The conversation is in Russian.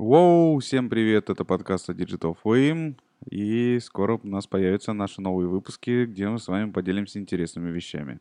Воу, всем привет, это подкаст Digital Flame, и скоро у нас появятся наши новые выпуски, где мы с вами поделимся интересными вещами.